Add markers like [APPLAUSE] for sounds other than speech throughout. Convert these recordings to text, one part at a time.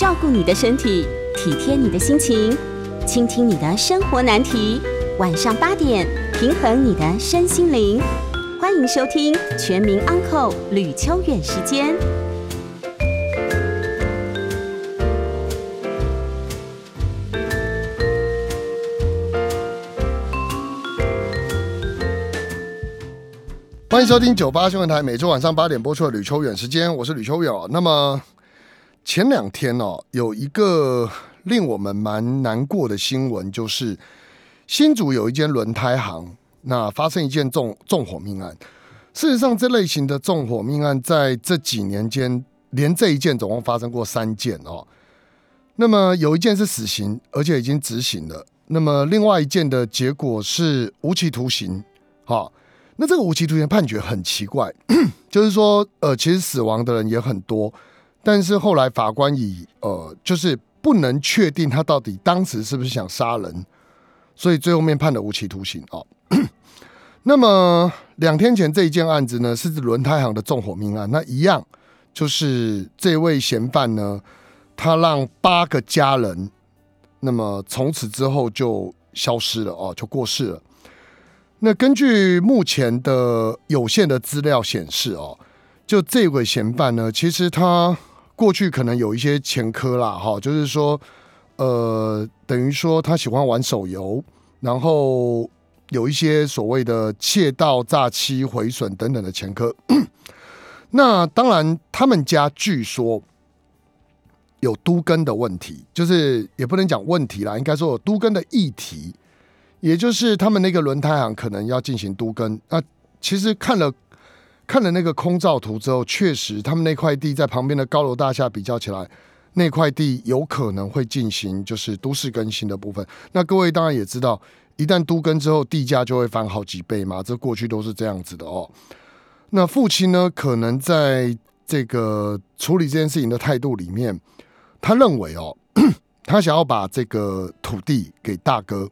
照顾你的身体，体贴你的心情，倾听你的生活难题。晚上八点，平衡你的身心灵。欢迎收听《全民安扣吕秋远时间。欢迎收听九八新闻台，每周晚上八点播出的吕秋远时间，我是吕秋远。那么前两天哦，有一个令我们蛮难过的新闻，就是新竹有一间轮胎行，那发生一件纵纵火命案。事实上，这类型的纵火命案在这几年间，连这一件总共发生过三件哦。那么有一件是死刑，而且已经执行了。那么另外一件的结果是无期徒刑，哈。那这个无期徒刑判决很奇怪，就是说，呃，其实死亡的人也很多，但是后来法官以呃，就是不能确定他到底当时是不是想杀人，所以最后面判了无期徒刑哦。[COUGHS] 那么两天前这一件案子呢，是轮胎行的纵火命案，那一样就是这位嫌犯呢，他让八个家人，那么从此之后就消失了哦，就过世了。那根据目前的有限的资料显示，哦，就这位嫌犯呢，其实他过去可能有一些前科啦，哈，就是说，呃，等于说他喜欢玩手游，然后有一些所谓的窃盗、诈欺、毁损等等的前科。[CLEARS THROAT] 那当然，他们家据说有都根的问题，就是也不能讲问题啦，应该说有都根的议题。也就是他们那个轮胎行可能要进行都根，那其实看了看了那个空照图之后，确实他们那块地在旁边的高楼大厦比较起来，那块地有可能会进行就是都市更新的部分。那各位当然也知道，一旦都更之后，地价就会翻好几倍嘛，这过去都是这样子的哦。那父亲呢，可能在这个处理这件事情的态度里面，他认为哦，[CLEARS THROAT] 他想要把这个土地给大哥。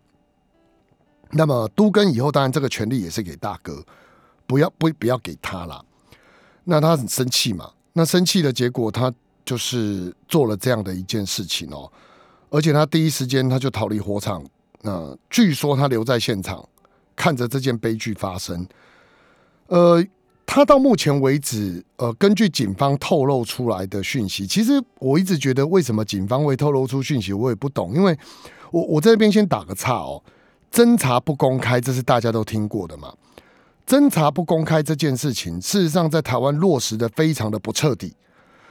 那么都更以后，当然这个权利也是给大哥，不要不不要给他了。那他很生气嘛？那生气的结果，他就是做了这样的一件事情哦。而且他第一时间他就逃离火场。那据说他留在现场，看着这件悲剧发生。呃，他到目前为止，呃，根据警方透露出来的讯息，其实我一直觉得，为什么警方会透露出讯息，我也不懂。因为我我这边先打个岔哦。侦查不公开，这是大家都听过的嘛？侦查不公开这件事情，事实上在台湾落实的非常的不彻底。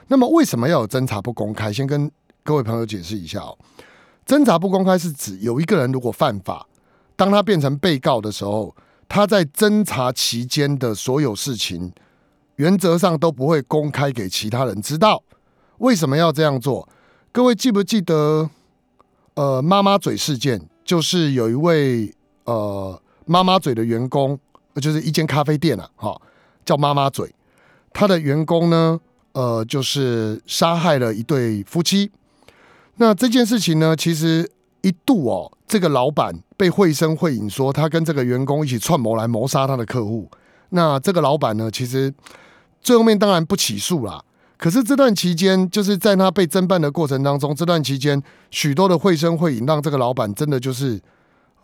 那么为什么要有侦查不公开？先跟各位朋友解释一下哦。侦查不公开是指有一个人如果犯法，当他变成被告的时候，他在侦查期间的所有事情，原则上都不会公开给其他人知道。为什么要这样做？各位记不记得？呃，妈妈嘴事件。就是有一位呃妈妈嘴的员工，就是一间咖啡店啊，哈，叫妈妈嘴。他的员工呢，呃，就是杀害了一对夫妻。那这件事情呢，其实一度哦，这个老板被绘声绘影说他跟这个员工一起串谋来谋杀他的客户。那这个老板呢，其实最后面当然不起诉啦。可是这段期间，就是在他被侦办的过程当中，这段期间许多的绘声绘影，让这个老板真的就是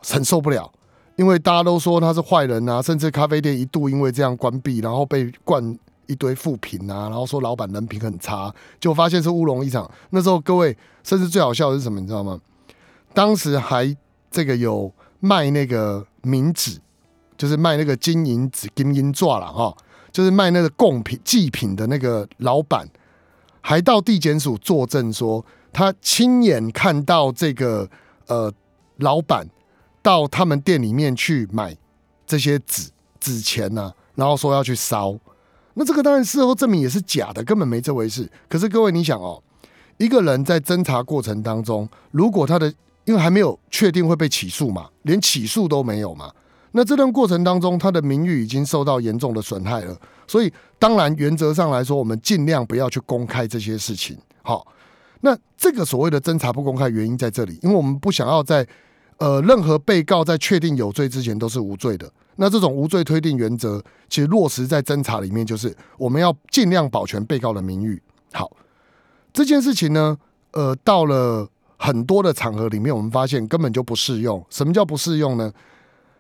很受不了，因为大家都说他是坏人啊，甚至咖啡店一度因为这样关闭，然后被灌一堆负评啊，然后说老板人品很差，就发现是乌龙一场。那时候各位，甚至最好笑的是什么，你知道吗？当时还这个有卖那个冥纸，就是卖那个金银纸、金银钻了哈。就是卖那个贡品祭品的那个老板，还到地检署作证说，他亲眼看到这个呃老板到他们店里面去买这些纸纸钱呢，然后说要去烧。那这个当然事后证明也是假的，根本没这回事。可是各位你想哦，一个人在侦查过程当中，如果他的因为还没有确定会被起诉嘛，连起诉都没有嘛。那这段过程当中，他的名誉已经受到严重的损害了，所以当然原则上来说，我们尽量不要去公开这些事情。好，那这个所谓的侦查不公开原因在这里，因为我们不想要在呃任何被告在确定有罪之前都是无罪的。那这种无罪推定原则，其实落实在侦查里面，就是我们要尽量保全被告的名誉。好，这件事情呢，呃，到了很多的场合里面，我们发现根本就不适用。什么叫不适用呢？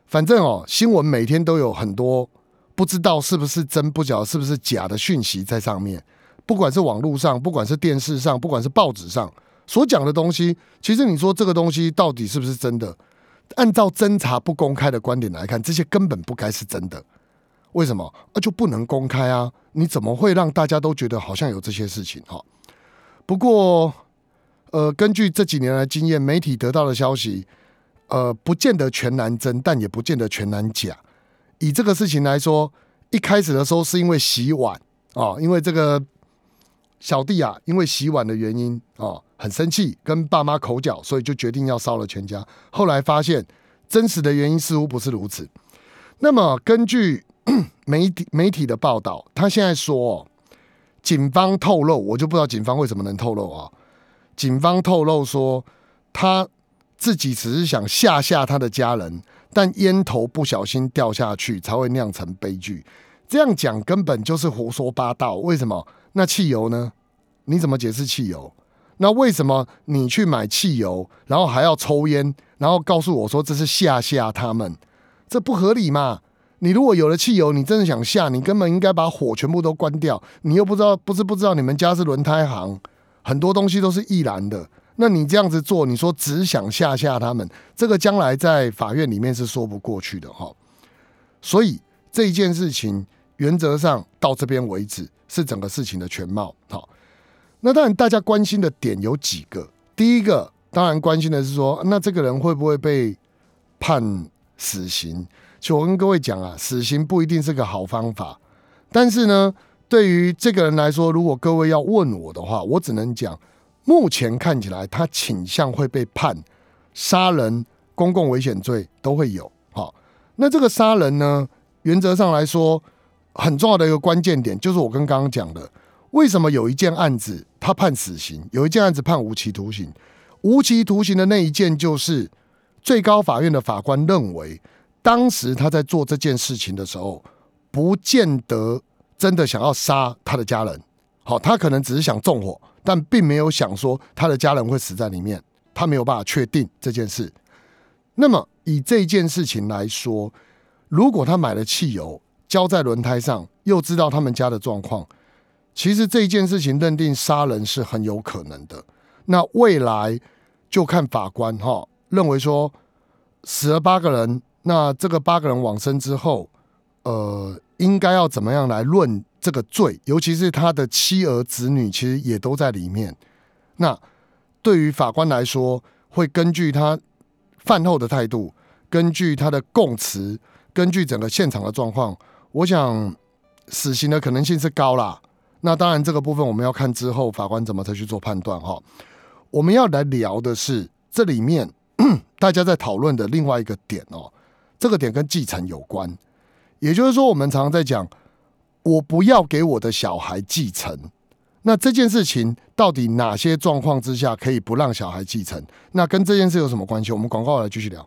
反正哦，新闻每天都有很多不知道是不是真，不晓得是不是假的讯息在上面。不管是网络上，不管是电视上，不管是报纸上所讲的东西，其实你说这个东西到底是不是真的？按照侦查不公开的观点来看，这些根本不该是真的。为什么？啊，就不能公开啊？你怎么会让大家都觉得好像有这些事情？哈，不过，呃，根据这几年来经验，媒体得到的消息，呃，不见得全然真，但也不见得全然假。以这个事情来说，一开始的时候是因为洗碗啊，因为这个。小弟啊，因为洗碗的原因啊，很生气，跟爸妈口角，所以就决定要烧了全家。后来发现，真实的原因似乎不是如此。那么，根据 [CLEARS THROAT] 媒体媒体的报道，他现在说，警方透露，我就不知道警方为什么能透露啊。警方透露说，他自己只是想吓吓他的家人，但烟头不小心掉下去，才会酿成悲剧。这样讲根本就是胡说八道。为什么？那汽油呢？你怎么解释汽油？那为什么你去买汽油，然后还要抽烟，然后告诉我说这是吓吓他们？这不合理嘛？你如果有了汽油，你真的想吓，你根本应该把火全部都关掉。你又不知道，不是不知道你们家是轮胎行，很多东西都是易燃的。那你这样子做，你说只想吓吓他们，这个将来在法院里面是说不过去的哈。所以这一件事情，原则上到这边为止。是整个事情的全貌。好，那当然大家关心的点有几个。第一个，当然关心的是说，那这个人会不会被判死刑？就我跟各位讲啊，死刑不一定是个好方法。但是呢，对于这个人来说，如果各位要问我的话，我只能讲，目前看起来他倾向会被判杀人、公共危险罪都会有。好，那这个杀人呢，原则上来说。很重要的一个关键点就是我跟刚刚讲的，为什么有一件案子他判死刑，有一件案子判无期徒刑？无期徒刑的那一件就是最高法院的法官认为，当时他在做这件事情的时候，不见得真的想要杀他的家人。好，他可能只是想纵火，但并没有想说他的家人会死在里面。他没有办法确定这件事。那么以这件事情来说，如果他买了汽油，浇在轮胎上，又知道他们家的状况，其实这一件事情认定杀人是很有可能的。那未来就看法官哈认为说死了八个人，那这个八个人往生之后，呃，应该要怎么样来论这个罪？尤其是他的妻儿子女，其实也都在里面。那对于法官来说，会根据他饭后的态度，根据他的供词，根据整个现场的状况。我想死刑的可能性是高啦。那当然，这个部分我们要看之后法官怎么再去做判断哈。我们要来聊的是这里面 [COUGHS] 大家在讨论的另外一个点哦，这个点跟继承有关。也就是说，我们常常在讲，我不要给我的小孩继承。那这件事情到底哪些状况之下可以不让小孩继承？那跟这件事有什么关系？我们广告来继续聊。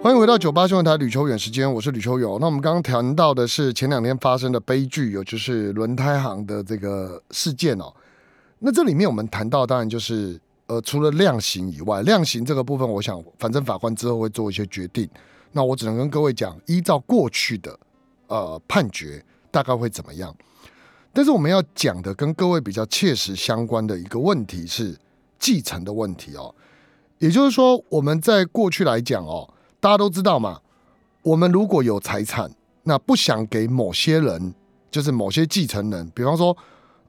欢迎回到九八新闻台吕秋远时间，我是吕秋友。那我们刚刚谈到的是前两天发生的悲剧，有就是轮胎行的这个事件哦。那这里面我们谈到，当然就是呃，除了量刑以外，量刑这个部分，我想反正法官之后会做一些决定。那我只能跟各位讲，依照过去的呃判决，大概会怎么样？但是我们要讲的跟各位比较切实相关的一个问题是继承的问题哦。也就是说，我们在过去来讲哦。大家都知道嘛，我们如果有财产，那不想给某些人，就是某些继承人，比方说，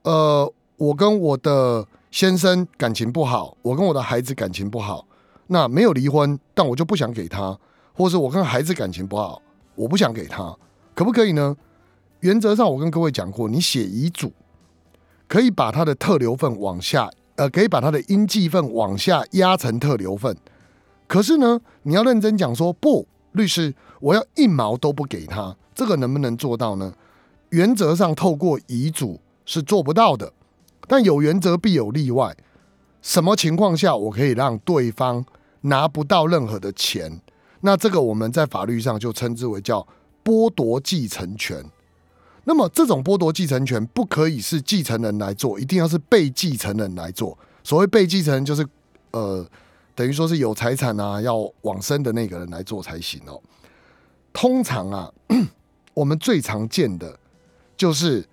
呃，我跟我的先生感情不好，我跟我的孩子感情不好，那没有离婚，但我就不想给他，或者是我跟孩子感情不好，我不想给他，可不可以呢？原则上，我跟各位讲过，你写遗嘱可以把他的特留份往下，呃，可以把他的应继份往下压成特留份。可是呢，你要认真讲说不，律师，我要一毛都不给他，这个能不能做到呢？原则上，透过遗嘱是做不到的，但有原则必有例外。什么情况下我可以让对方拿不到任何的钱？那这个我们在法律上就称之为叫剥夺继承权。那么这种剥夺继承权不可以是继承人来做，一定要是被继承人来做。所谓被继承人，就是呃，等于说是有财产啊要往生的那个人来做才行哦。通常啊，[CLEARS THROAT] 我们最常见的就是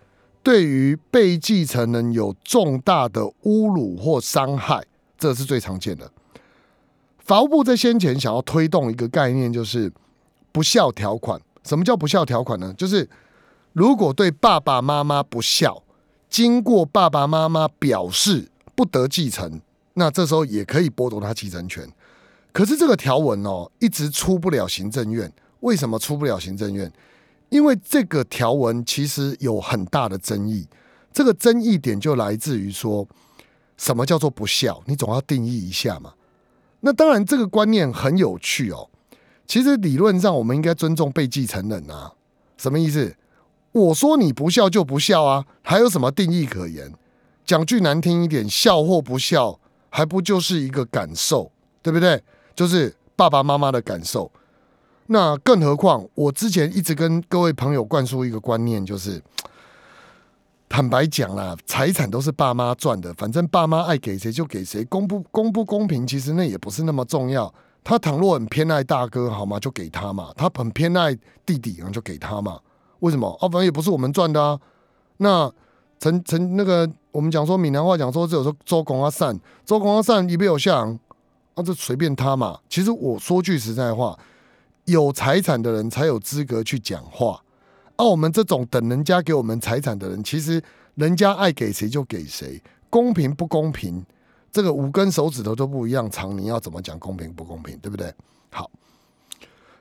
对于被继承人有重大的侮辱或伤害，这是最常见的。法务部在先前想要推动一个概念，就是不孝条款。什么叫不孝条款呢？就是如果对爸爸妈妈不孝，经过爸爸妈妈表示不得继承，那这时候也可以剥夺他继承权。可是这个条文哦，一直出不了行政院。为什么出不了行政院？因为这个条文其实有很大的争议。这个争议点就来自于说，什么叫做不孝？你总要定义一下嘛。那当然，这个观念很有趣哦。其实理论上，我们应该尊重被继承人啊。什么意思？我说你不孝就不孝啊，还有什么定义可言？讲句难听一点，孝或不孝，还不就是一个感受，对不对？就是爸爸妈妈的感受。那更何况，我之前一直跟各位朋友灌输一个观念，就是。坦白讲啦，财产都是爸妈赚的，反正爸妈爱给谁就给谁，公不公不公平，其实那也不是那么重要。他倘若很偏爱大哥，好吗？就给他嘛。他很偏爱弟弟，然后就给他嘛。为什么？啊，反正也不是我们赚的啊。那陈陈那个，我们讲说闽南话讲说，只有说周公阿善，周公阿善一边有像，啊，就随便他嘛。其实我说句实在话，有财产的人才有资格去讲话。而我们这种等人家给我们财产的人，其实人家爱给谁就给谁，公平不公平，这个五根手指头都不一样长，你要怎么讲公平不公平，对不对？好，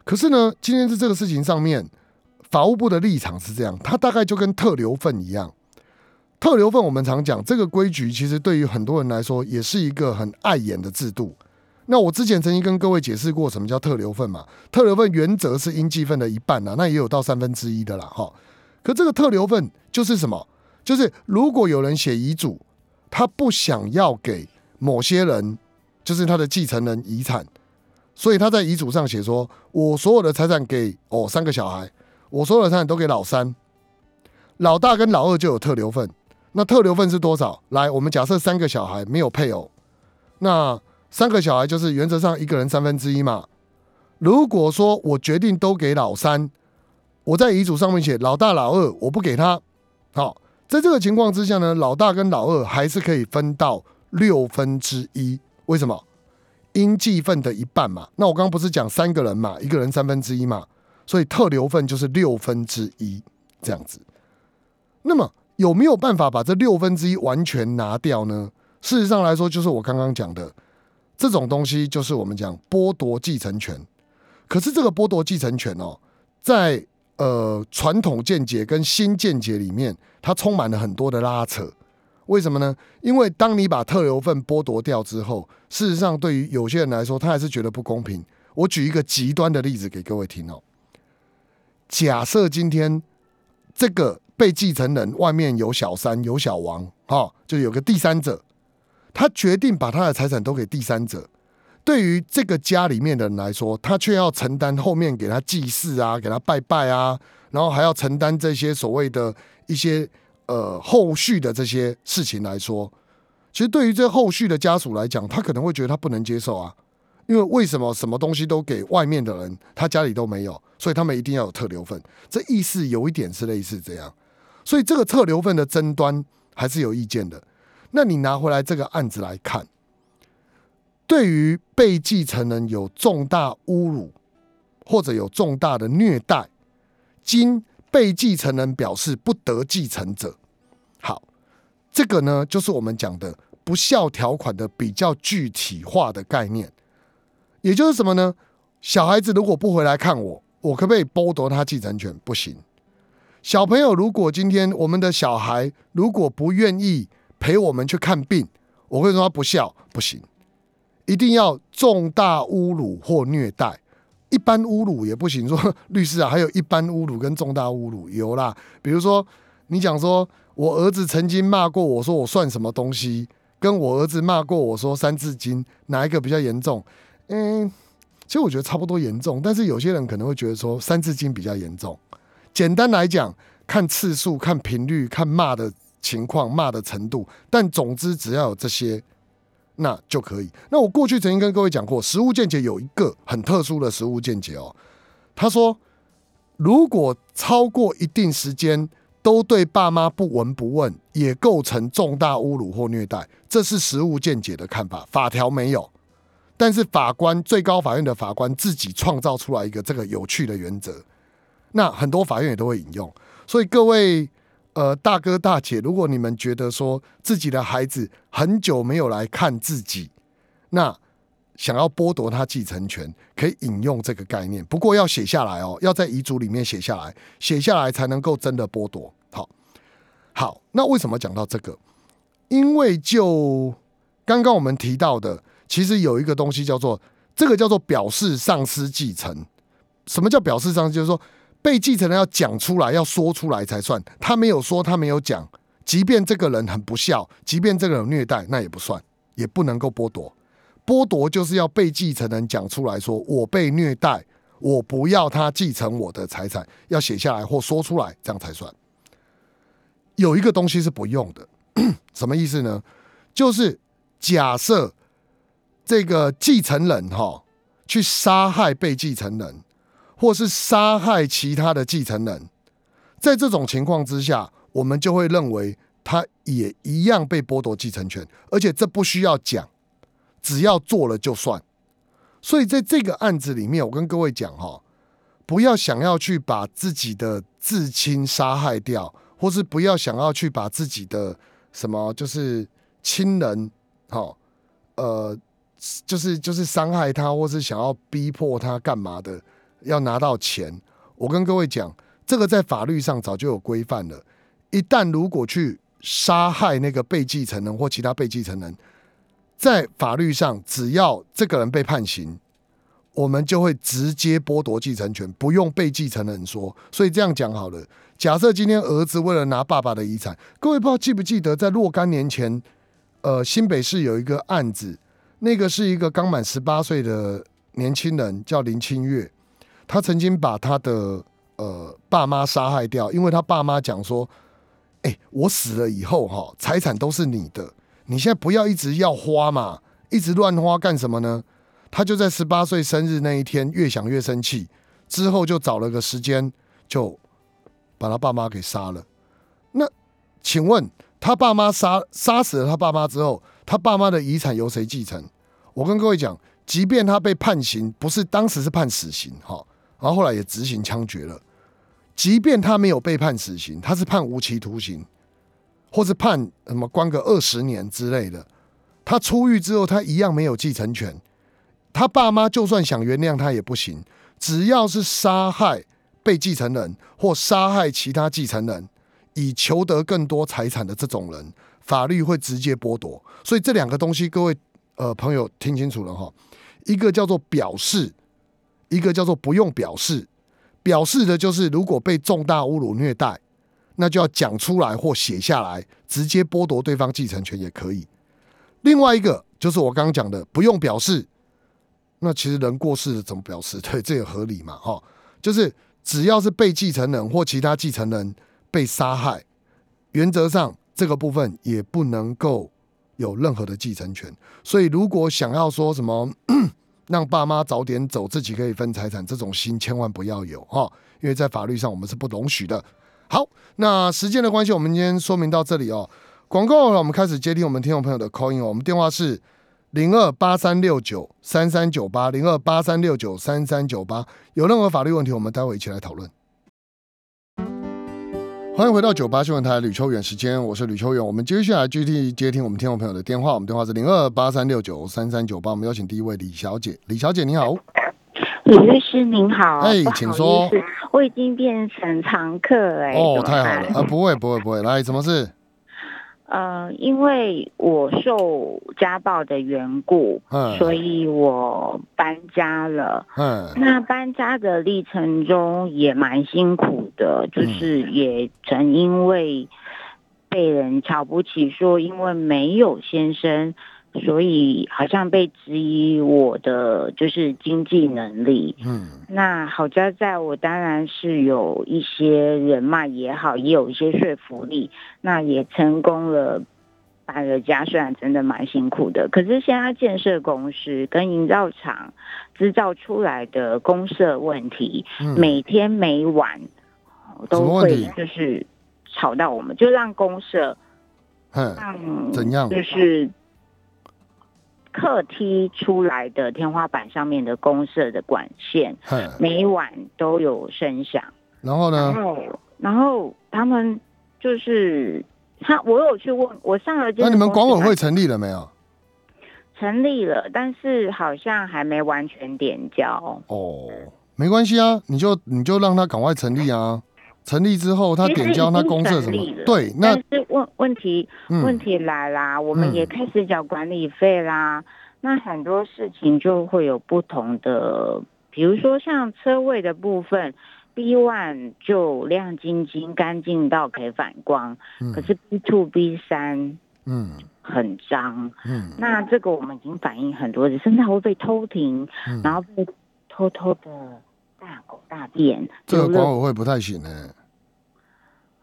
可是呢，今天在这个事情上面，法务部的立场是这样，他大概就跟特留份一样，特留份我们常讲这个规矩，其实对于很多人来说，也是一个很碍眼的制度。那我之前曾经跟各位解释过什么叫特留份嘛？特留份原则是应继份的一半呐，那也有到三分之一的啦，哈。可这个特留份就是什么？就是如果有人写遗嘱，他不想要给某些人，就是他的继承人遗产，所以他在遗嘱上写说，我所有的财产给哦三个小孩，我所有的财产都给老三，老大跟老二就有特留份。那特留份是多少？来，我们假设三个小孩没有配偶，那。三个小孩就是原则上一个人三分之一嘛。如果说我决定都给老三，我在遗嘱上面写老大老二我不给他，好，在这个情况之下呢，老大跟老二还是可以分到六分之一。为什么？应继份的一半嘛。那我刚刚不是讲三个人嘛，一个人三分之一嘛，所以特留份就是六分之一这样子。那么有没有办法把这六分之一完全拿掉呢？事实上来说，就是我刚刚讲的。这种东西就是我们讲剥夺继承权，可是这个剥夺继承权哦，在呃传统见解跟新见解里面，它充满了很多的拉扯。为什么呢？因为当你把特留份剥夺掉之后，事实上对于有些人来说，他还是觉得不公平。我举一个极端的例子给各位听哦。假设今天这个被继承人外面有小三有小王，哈，就有个第三者。他决定把他的财产都给第三者，对于这个家里面的人来说，他却要承担后面给他祭祀啊，给他拜拜啊，然后还要承担这些所谓的一些呃后续的这些事情来说，其实对于这后续的家属来讲，他可能会觉得他不能接受啊，因为为什么什么东西都给外面的人，他家里都没有，所以他们一定要有特留份，这意思有一点是类似这样，所以这个特留份的争端还是有意见的。那你拿回来这个案子来看，对于被继承人有重大侮辱或者有重大的虐待，经被继承人表示不得继承者，好，这个呢就是我们讲的不孝条款的比较具体化的概念，也就是什么呢？小孩子如果不回来看我，我可不可以剥夺他继承权？不行。小朋友如果今天我们的小孩如果不愿意。陪我们去看病，我会说他不孝不行，一定要重大侮辱或虐待，一般侮辱也不行。说律师啊，还有一般侮辱跟重大侮辱有啦。比如说你讲说我儿子曾经骂过我说我算什么东西，跟我儿子骂过我说三字经哪一个比较严重？嗯，其实我觉得差不多严重，但是有些人可能会觉得说三字经比较严重。简单来讲，看次数、看频率、看骂的情况、骂的程度，但总之只要有这些，那就可以。那我过去曾经跟各位讲过，实物见解有一个很特殊的实物见解哦。他说，如果超过一定时间都对爸妈不闻不问，也构成重大侮辱或虐待，这是实物见解的看法，法条没有。但是法官，最高法院的法官自己创造出来一个这个有趣的原则，那很多法院也都会引用。所以各位呃大哥大姐，如果你们觉得说自己的孩子很久没有来看自己，那想要剥夺他继承权，可以引用这个概念。不过要写下来哦，要在遗嘱里面写下来，写下来才能够真的剥夺。好，好，那为什么讲到这个？因为就刚刚我们提到的。其实有一个东西叫做这个叫做表示丧失继承。什么叫表示丧失？就是说被继承人要讲出来，要说出来才算。他没有说，他没有讲，即便这个人很不孝，即便这个人虐待，那也不算，也不能够剥夺。剥夺就是要被继承人讲出来说，我被虐待，我不要他继承我的财产，要写下来或说出来，这样才算。有一个东西是不用的，[CLEARS THROAT] 什么意思呢？就是假设。这个继承人哈，去杀害被继承人，或是杀害其他的继承人，在这种情况之下，我们就会认为他也一样被剥夺继承权，而且这不需要讲，只要做了就算。所以在这个案子里面，我跟各位讲哈，不要想要去把自己的至亲杀害掉，或是不要想要去把自己的什么就是亲人，哈，呃。就是就是伤害他，或是想要逼迫他干嘛的，要拿到钱。我跟各位讲，这个在法律上早就有规范了。一旦如果去杀害那个被继承人或其他被继承人，在法律上，只要这个人被判刑，我们就会直接剥夺继承权，不用被继承人说。所以这样讲好了。假设今天儿子为了拿爸爸的遗产，各位不知道记不记得，在若干年前，呃，新北市有一个案子。那个是一个刚满十八岁的年轻人，叫林清月。他曾经把他的呃爸妈杀害掉，因为他爸妈讲说：“哎，我死了以后哈，财产都是你的，你现在不要一直要花嘛，一直乱花干什么呢？”他就在十八岁生日那一天，越想越生气，之后就找了个时间，就把他爸妈给杀了。那请问他爸妈杀杀死了他爸妈之后？他爸妈的遗产由谁继承？我跟各位讲，即便他被判刑，不是当时是判死刑，哈，然后后来也执行枪决了。即便他没有被判死刑，他是判无期徒刑，或是判什么关个二十年之类的，他出狱之后，他一样没有继承权。他爸妈就算想原谅他也不行，只要是杀害被继承人或杀害其他继承人，以求得更多财产的这种人。法律会直接剥夺，所以这两个东西，各位呃朋友听清楚了哈。一个叫做表示，一个叫做不用表示。表示的就是如果被重大侮辱虐待，那就要讲出来或写下来，直接剥夺对方继承权也可以。另外一个就是我刚刚讲的不用表示，那其实人过世了怎么表示？[LAUGHS] 对，这也合理嘛哈。就是只要是被继承人或其他继承人被杀害，原则上。这个部分也不能够有任何的继承权，所以如果想要说什么让爸妈早点走，自己可以分财产，这种心千万不要有哈，因为在法律上我们是不容许的。好，那时间的关系，我们今天说明到这里哦。广告了，我们开始接听我们听众朋友的 call in 哦。我们电话是零二八三六九三三九八零二八三六九三三九八，有任何法律问题，我们待会一起来讨论。欢迎回到九八新闻台吕秋远时间，我是吕秋远。我们接下来继续接听我们听众朋友的电话，我们电话是零二八三六九三三九八。我们邀请第一位李小姐，李小姐你好，李律师您好，哎，请说，我已经变成常客哎，哦，太好了，啊，不会不会不会，来，什么事？呃，因为我受家暴的缘故，嗯，所以我搬家了，嗯，那搬家的历程中也蛮辛苦的，就是也曾因为被人瞧不起，说因为没有先生，所以好像被质疑我的就是经济能力。嗯，那好家在我当然是有一些人脉也好，也有一些说服力，那也成功了。搬了家虽然真的蛮辛苦的，可是现在建设公司跟营造厂制造出来的公社问题，每天每晚都会就是吵到我们，就让公社，嗯，怎样？就是客梯出来的天花板上面的公社的管线，每晚都有声响。然后呢？然后，然后他们就是。他我有去问，我上了。那你们管委会成立了没有？成立了，但是好像还没完全点交。哦，没关系啊，你就你就让他赶快成立啊。成立之后，他点交，他公社什么？对，那但是问问题问题来啦，我们也开始缴管理费啦。那很多事情就会有不同的，比如说像车位的部分。B one 就亮晶晶、干净到可以反光，可是 B two、B 三，嗯，很脏，嗯，那这个我们已经反映很多次，甚至还会被偷停，然后被偷偷的大狗大便，这个管委会不太行呢，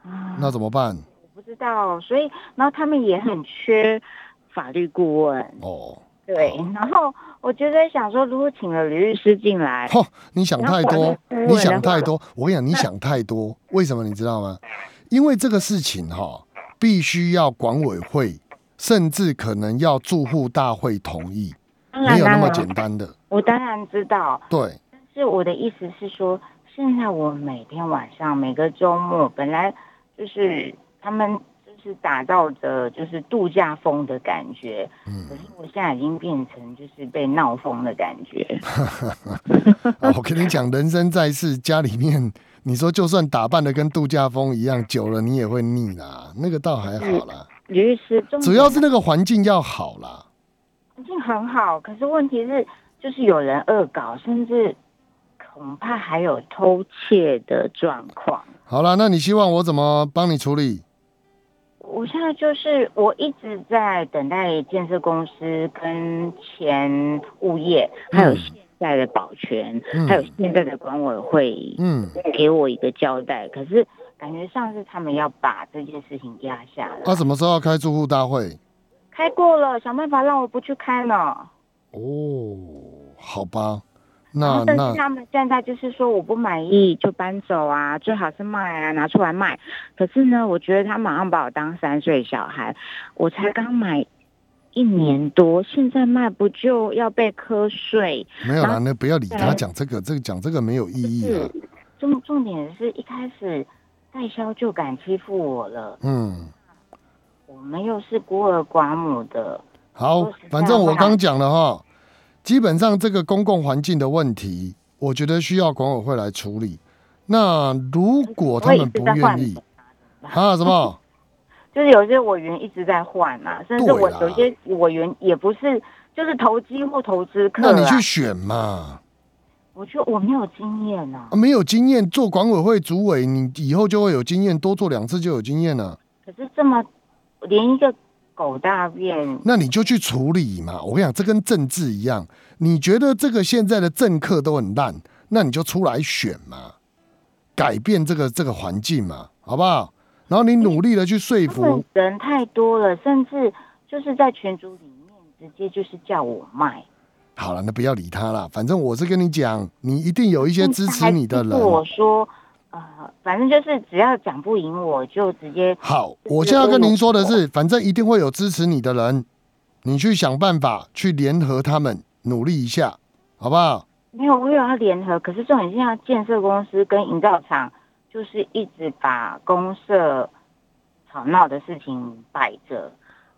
啊，那怎么办？我不知道，所以然后他们也很缺法律顾问哦。对，然后我觉得想说，如果请了吕律师进来，嚯，你想太多，你想太多。我跟你讲，你想太多。[LAUGHS] 为什么你知道吗？因为这个事情哈，必须要管委会，甚至可能要住户大会同意，没有那么简单的。我当然知道，对。但是我的意思是说，现在我每天晚上、每个周末，本来就是他们就。是打造着就是度假风的感觉，嗯，可是我现在已经变成就是被闹疯的感觉。[LAUGHS] 我跟你讲，人生在世，家里面你说就算打扮的跟度假风一样，久了你也会腻啦。那个倒还好啦。主要是那个环境要好啦。环境很好，可是问题是就是有人恶搞，甚至恐怕还有偷窃的状况。好了，那你希望我怎么帮你处理？我现在就是我一直在等待建设公司跟前物业，还有现在的保全，还有现在的管委会，嗯，给我一个交代。可是感觉上是他们要把这件事情压下来。他什么时候要开住户大会？开过了，想办法让我不去开呢。哦，好吧。那但是他们现在就是说我不满意就搬走啊，最好是卖啊，拿出来卖。可是呢，我觉得他马上把我当三岁小孩，我才刚买一年多，现在卖不就要被瞌睡？没有啦，那不要理他，讲这个，这个讲这个没有意义啊。重重点是一开始代销就敢欺负我了。嗯，我们又是孤儿寡母的。好，反正我刚讲了哈。基本上这个公共环境的问题，我觉得需要管委会来处理。那如果他们不愿意，啊什么？[LAUGHS] 就是有些委员一直在换啊，甚至我有些委员也不是，就是投机或投资客。那你去选嘛？我就我没有经验呐，没有经验做管委会主委，你以后就会有经验，多做两次就有经验了。可是这么连一个。狗大便，那你就去处理嘛。我跟你讲，这跟政治一样，你觉得这个现在的政客都很烂，那你就出来选嘛，改变这个这个环境嘛，好不好？然后你努力的去说服人太多了，甚至就是在群组里面直接就是叫我卖。好了，那不要理他了，反正我是跟你讲，你一定有一些支持你的人。我说。啊，反正就是只要讲不赢，我就直接好。我现在跟您说的是，反正一定会有支持你的人，你去想办法去联合他们，努力一下，好不好？没有，我有要联合，可是重点现在建设公司跟营造厂就是一直把公社吵闹的事情摆着。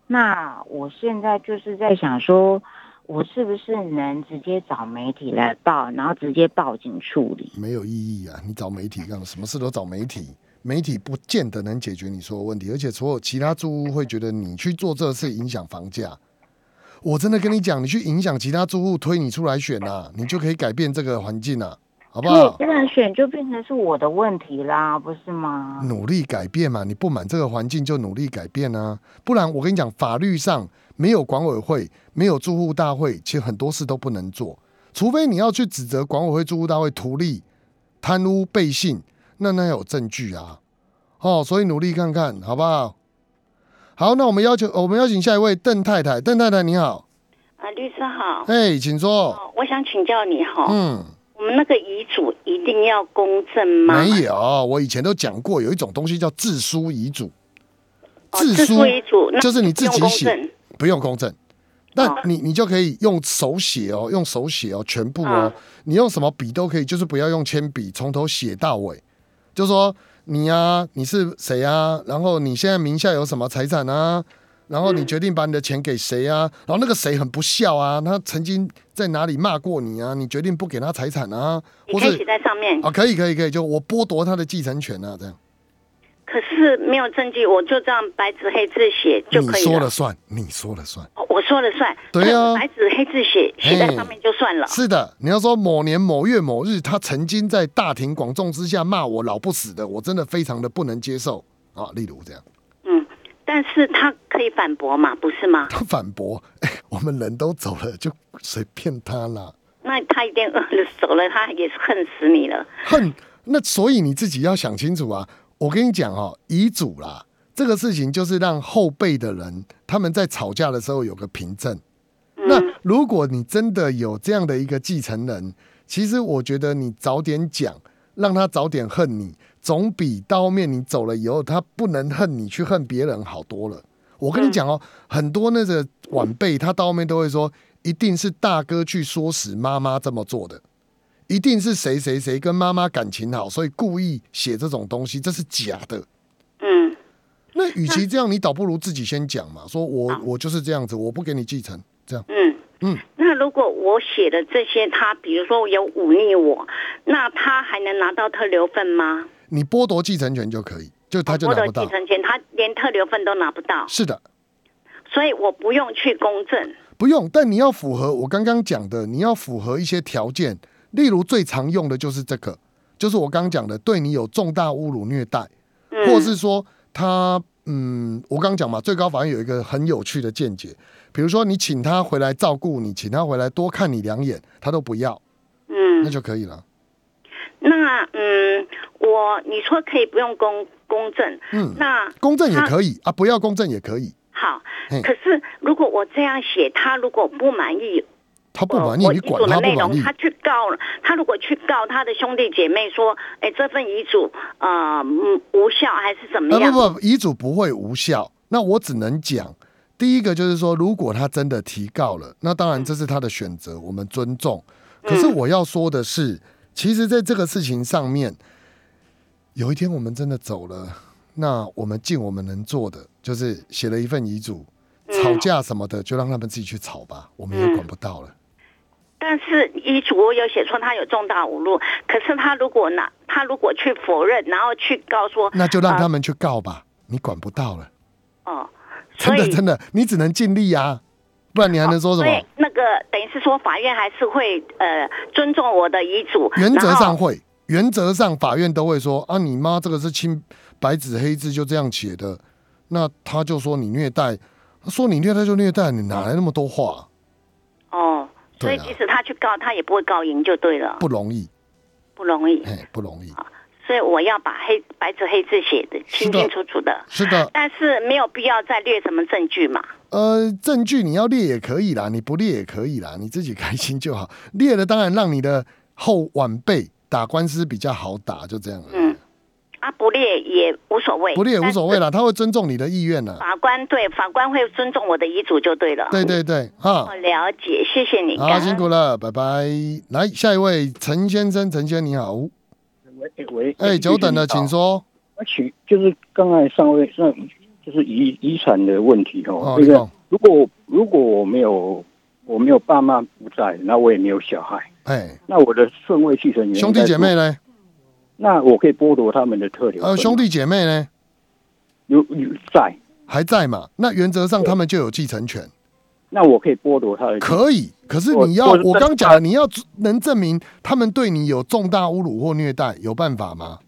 那我现在就是在想说。我是不是能直接找媒体来报，然后直接报警处理？没有意义啊！你找媒体干什么事都找媒体，媒体不见得能解决你说的问题，而且所有其他住户会觉得你去做这事影响房价。我真的跟你讲，你去影响其他住户推你出来选啊，你就可以改变这个环境啊，好不好？这样选就变成是我的问题啦，不是吗？努力改变嘛，你不满这个环境就努力改变啊，不然我跟你讲，法律上没有管委会，没有住户大会，其实很多事都不能做，除非你要去指责管委会、住户大会图利、贪污、背信，那那有证据啊。哦，所以努力看看，好不好？好，那我们要求，我们邀请下一位邓太太。邓太太你好，啊，律师好。哎，请说。我想请教你哈，嗯，我们那个遗嘱一定要公证吗？没有，我以前都讲过，有一种东西叫自书遗嘱。自书遗嘱就是你自己写，不用公证。那你你就可以用手写哦，用手写哦，全部哦，你用什么笔都可以，就是不要用铅笔，从头写到尾，就说。你呀，你是谁呀？然后你现在名下有什么财产啊？然后你决定把你的钱给谁啊？然后那个谁很不孝啊，他曾经在哪里骂过你啊？你决定不给他财产啊？你可以写在上面啊，可以可以可以，就我剥夺他的继承权啊，这样。可是没有证据，我就这样白纸黑字写就可以了。你说了算，你说了算，我说了算。对啊，白纸黑字写写在上面就算了。是的，你要说某年某月某日，他曾经在大庭广众之下骂我老不死的，我真的非常的不能接受啊。例如这样，嗯，但是他可以反驳嘛，不是吗？他反驳，我们人都走了，就随便他了。那他一定饿了走了，他也是恨死你了。恨，那所以你自己要想清楚啊。我跟你讲哦，遗嘱啦，这个事情就是让后辈的人他们在吵架的时候有个凭证。那如果你真的有这样的一个继承人，其实我觉得你早点讲，让他早点恨你，总比到后面你走了以后他不能恨你，去恨别人好多了。我跟你讲哦，很多那个晚辈他到后面都会说，一定是大哥去唆使妈妈这么做的。一定是谁谁谁跟妈妈感情好，所以故意写这种东西，这是假的。嗯，那与其这样，你倒不如自己先讲嘛，说我我就是这样子，我不给你继承，这样。嗯嗯。那如果我写的这些，他比如说有忤逆我，那他还能拿到特留份吗？你剥夺继承权就可以，就他就拿不到继承权，他连特留份都拿不到。是的。所以我不用去公证。不用，但你要符合我刚刚讲的，你要符合一些条件。例如最常用的就是这个，就是我刚刚讲的，对你有重大侮辱、虐待，或是说他，嗯，我刚刚讲嘛，最高法院有一个很有趣的见解，比如说你请他回来照顾你，请他回来多看你两眼，他都不要，嗯，那就可以了。那嗯，我你说可以不用公公证，嗯，那公证也可以啊，不要公证也可以。好，可是如果我这样写，他如果不满意。他不管你，你管他不管你。他去告了，他如果去告他的兄弟姐妹说：“哎，这份遗嘱呃，无效还是怎么样？”不不，遗嘱不会无效。那我只能讲，第一个就是说，如果他真的提告了，那当然这是他的选择，我们尊重。可是我要说的是，其实在这个事情上面，有一天我们真的走了，那我们尽我们能做的，就是写了一份遗嘱，吵架什么的就让他们自己去吵吧，我们也管不到了。但是遗嘱我有写出他有重大侮辱，可是他如果拿他如果去否认，然后去告说，那就让他们去告吧，你管不到了。哦，真的真的，你只能尽力啊，不然你还能说什么？那个等于是说，法院还是会呃尊重我的遗嘱，原则上会，原则上法院都会说啊，你妈这个是清白纸黑字就这样写的，那他就说你虐待，说你虐待就虐待，你哪来那么多话？哦。所以，即使他去告，他也不会告赢，就对了。不容易，不容易，哎，不容易。所以我要把黑白纸黑字写的清清楚楚的。是的。但是没有必要再列什么证据嘛？呃，证据你要列也可以啦，你不列也可以啦，你自己开心就好。列了当然让你的后晚辈打官司比较好打，就这样了。嗯。啊，不列也无所谓，不列也无所谓了，他会尊重你的意愿的。法官对，法官会尊重我的遗嘱就对了。对对对，哈，我了解，谢谢你，好辛苦了，拜拜。来下一位陈先生，陈先生你好。喂喂，哎，久等了，请说。而且就是刚才上位上就是遗遗产的问题哦。那个如果如果我没有我没有爸妈不在，那我也没有小孩，哎，那我的顺位继承人兄弟姐妹呢？那我可以剥夺他们的特留。呃，兄弟姐妹呢？有有在，还在嘛？那原则上他们就有继承权。那我可以剥夺他的？可以，可是你要我刚讲了，你要能证明他们对你有重大侮辱或虐待，有办法吗？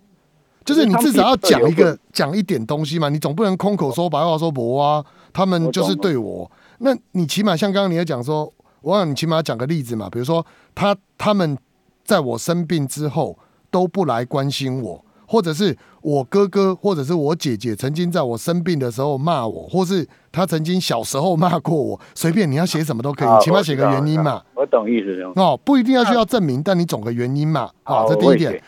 就是你至少要讲一个讲一点东西嘛，你总不能空口说白话说不啊。他们就是对我，那你起码像刚刚你也讲说，我让你起码讲个例子嘛，比如说他他们在我生病之后都不来关心我。或者是我哥哥，或者是我姐姐，曾经在我生病的时候骂我，或是他曾经小时候骂过我，随便你要写什么都可以，起码写个原因嘛。我懂意思哦，不一定要需要证明，但你总个原因嘛。好，这第一点。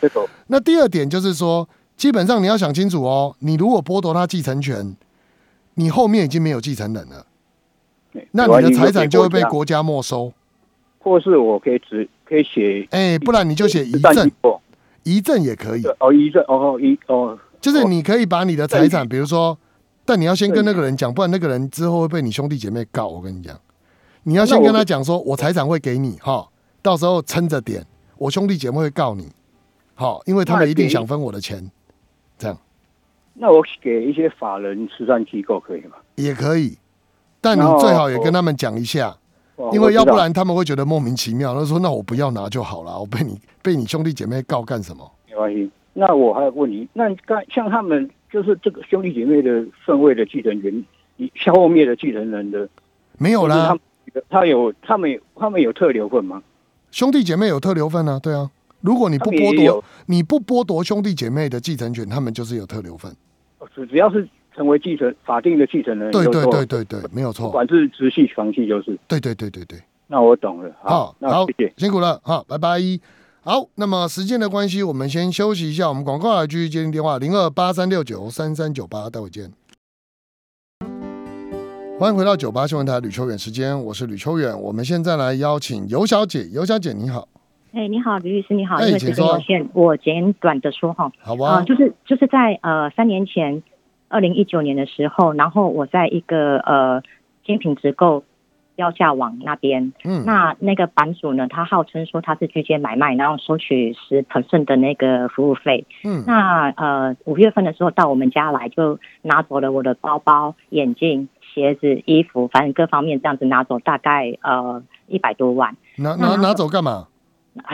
那第二点就是说，基本上你要想清楚哦，你如果剥夺他继承权，你后面已经没有继承人了，那你的财产就会被国家没收。或是我可以只可以写，哎，不然你就写遗赠。遗赠也可以哦，遗赠哦，遗哦，就是你可以把你的财产，比如说，但你要先跟那个人讲，不然那个人之后会被你兄弟姐妹告。我跟你讲，你要先跟他讲，说我财产会给你哈，到时候撑着点，我兄弟姐妹会告你，好，因为他们一定想分我的钱，这样。那我给一些法人慈善机构可以吗？也可以，但你最好也跟他们讲一下。因为要不然他们会觉得莫名其妙，他说：“那我不要拿就好了，我被你被你兄弟姐妹告干什么？”没关系。那我还有问你，那刚像他们就是这个兄弟姐妹的顺位的继承权，你后面的继承人的没有啦。他他有他们有他们有特留份吗？兄弟姐妹有特留份啊，对啊。如果你不剥夺你不剥夺兄弟姐妹的继承权，他们就是有特留份。只只要是。成为继承法定的继承人，对对对对对，没有错。管是直系、旁系，就是。对对对对对。那我懂了。好，好，谢谢，辛苦了。好，拜拜。好，那么时间的关系，我们先休息一下。我们广告来继续接听电话，零二八三六九三三九八，待会见。欢迎回到九八新闻台吕秋远时间，我是吕秋远。我们现在来邀请尤小姐，尤小姐你好。哎，你好，吕律师你好。哎，时间有限，我简短的说哈。好吧。就是就是在呃三年前。二零一九年的时候，然后我在一个呃精品直购标价网那边，嗯，那那个版主呢，他号称说他是居间买卖，然后收取十 percent 的那个服务费，嗯，那呃五月份的时候到我们家来，就拿走了我的包包、眼镜、鞋子、衣服，反正各方面这样子拿走，大概呃一百多万。拿拿拿走干嘛？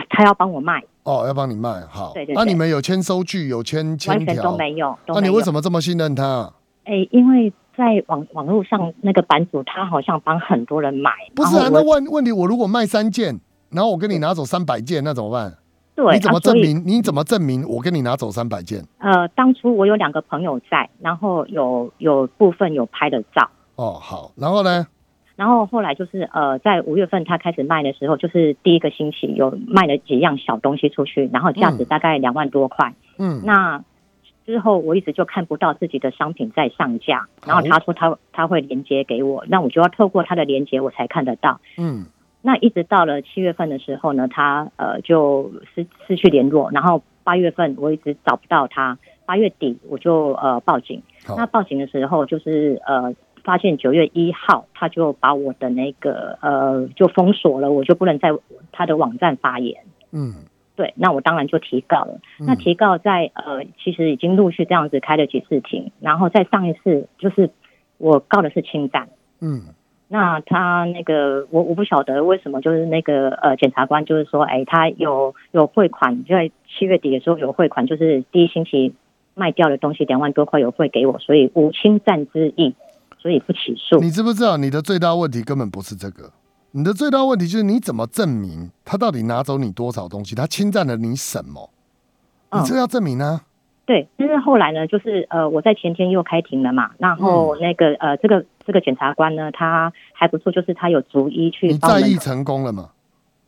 他要帮我卖。哦，要帮你卖，好。对对。那你们有签收据，有签签条？完全都没有。那你为什么这么信任他？哎，因为在网网络上那个版主，他好像帮很多人买。不是啊，那问问题，我如果卖三件，然后我跟你拿走三百件，那怎么办？对，你怎么证明？你怎么证明我跟你拿走三百件？呃，当初我有两个朋友在，然后有有部分有拍的照。哦，好，然后呢？然后后来就是呃，在五月份他开始卖的时候，就是第一个星期有卖了几样小东西出去，然后价值大概两万多块。嗯，那之后我一直就看不到自己的商品在上架，然后他说他他会连接给我，那我就要透过他的连接我才看得到。嗯，那一直到了七月份的时候呢，他呃就失失去联络，然后八月份我一直找不到他，八月底我就呃报警。那报警的时候就是呃。发现九月一号，他就把我的那个呃就封锁了，我就不能在他的网站发言。嗯，对，那我当然就提告了。那提告在呃，其实已经陆续这样子开了几次庭，然后在上一次就是我告的是侵占。嗯，那他那个我我不晓得为什么，就是那个呃检察官就是说，哎，他有有汇款，就在七月底的时候有汇款，就是第一星期卖掉的东西两万多块有汇给我，所以无侵占之意。所以不起诉。你知不知道你的最大问题根本不是这个？你的最大问题就是你怎么证明他到底拿走你多少东西？他侵占了你什么？你这要证明呢？对，但是后来呢，就是呃，我在前天又开庭了嘛，然后那个呃，这个这个检察官呢，他还不错，就是他有逐一去。你在意成功了吗？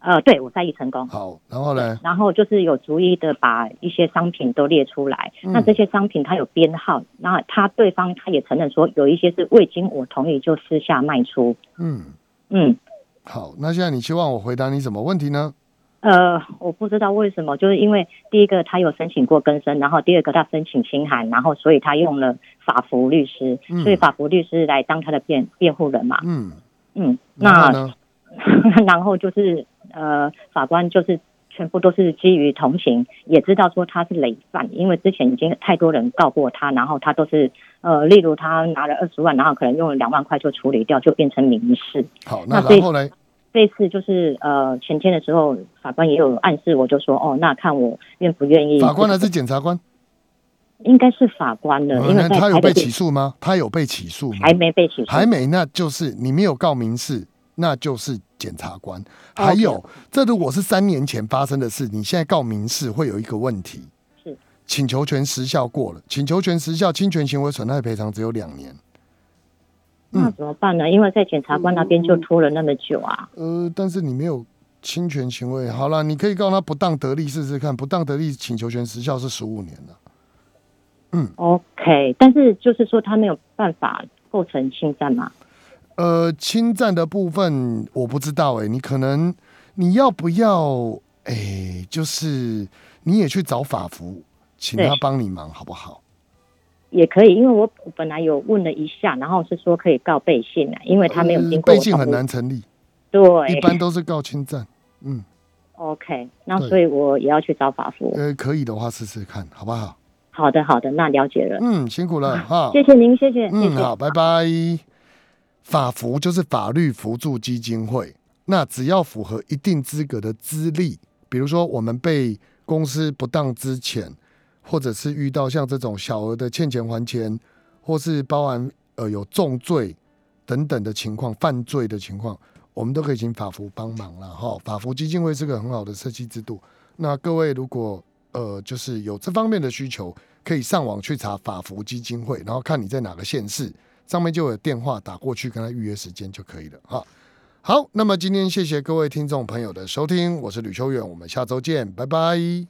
呃，对我在意成功。好，然后呢？然后就是有逐一的把一些商品都列出来。那这些商品它有编号，那他对方他也承认说有一些是未经我同意就私下卖出。嗯嗯。好，那现在你希望我回答你什么问题呢？呃，我不知道为什么，就是因为第一个他有申请过更生，然后第二个他申请清函，然后所以他用了法服律师，所以法服律师来当他的辩辩护人嘛。嗯嗯。那 [LAUGHS] 然后就是。呃，法官就是全部都是基于同情，也知道说他是累犯，因为之前已经太多人告过他，然后他都是呃，例如他拿了二十万，然后可能用了两万块就处理掉，就变成民事。好，那然后呢？这次就是呃前天的时候，法官也有暗示我，就说哦，那看我愿不愿意。法官还是检察官？应该是法官的，因为他有被起诉吗？他有被起诉吗？还没被起诉，还没，那就是你没有告民事，那就是检察官。还有，这如果是三年前发生的事，你现在告民事会有一个问题，是请求权时效过了，请求权时效，侵权行为损害赔偿只有两年。那怎么办呢？因为在检察官那边就拖了那么久啊。呃，但是你没有侵权行为，好了，你可以告他不当得利试试看，不当得利请求权时效是十五年了。嗯，OK，但是就是说他没有办法构成侵占吗？呃，侵占的部分我不知道哎，你可能你要不要哎，就是你也去找法服，请他帮你忙好不好？也可以，因为我本来有问了一下，然后是说可以告背信啊，因为他没有经过背信很难成立，对，一般都是告侵占。嗯，OK，那所以我也要去找法服。呃，可以的话试试看好不好？好的，好的，那了解了。嗯，辛苦了哈，谢谢您，谢谢。嗯，好，拜拜。法服就是法律扶助基金会，那只要符合一定资格的资历，比如说我们被公司不当之前。或者是遇到像这种小额的欠钱还钱，或是包含呃有重罪等等的情况、犯罪的情况，我们都可以请法服帮忙了哈。法服基金会是个很好的设计制度。那各位如果呃就是有这方面的需求，可以上网去查法服基金会，然后看你在哪个县市，上面就有电话打过去跟他预约时间就可以了哈。好，那么今天谢谢各位听众朋友的收听，我是吕秋远，我们下周见，拜拜。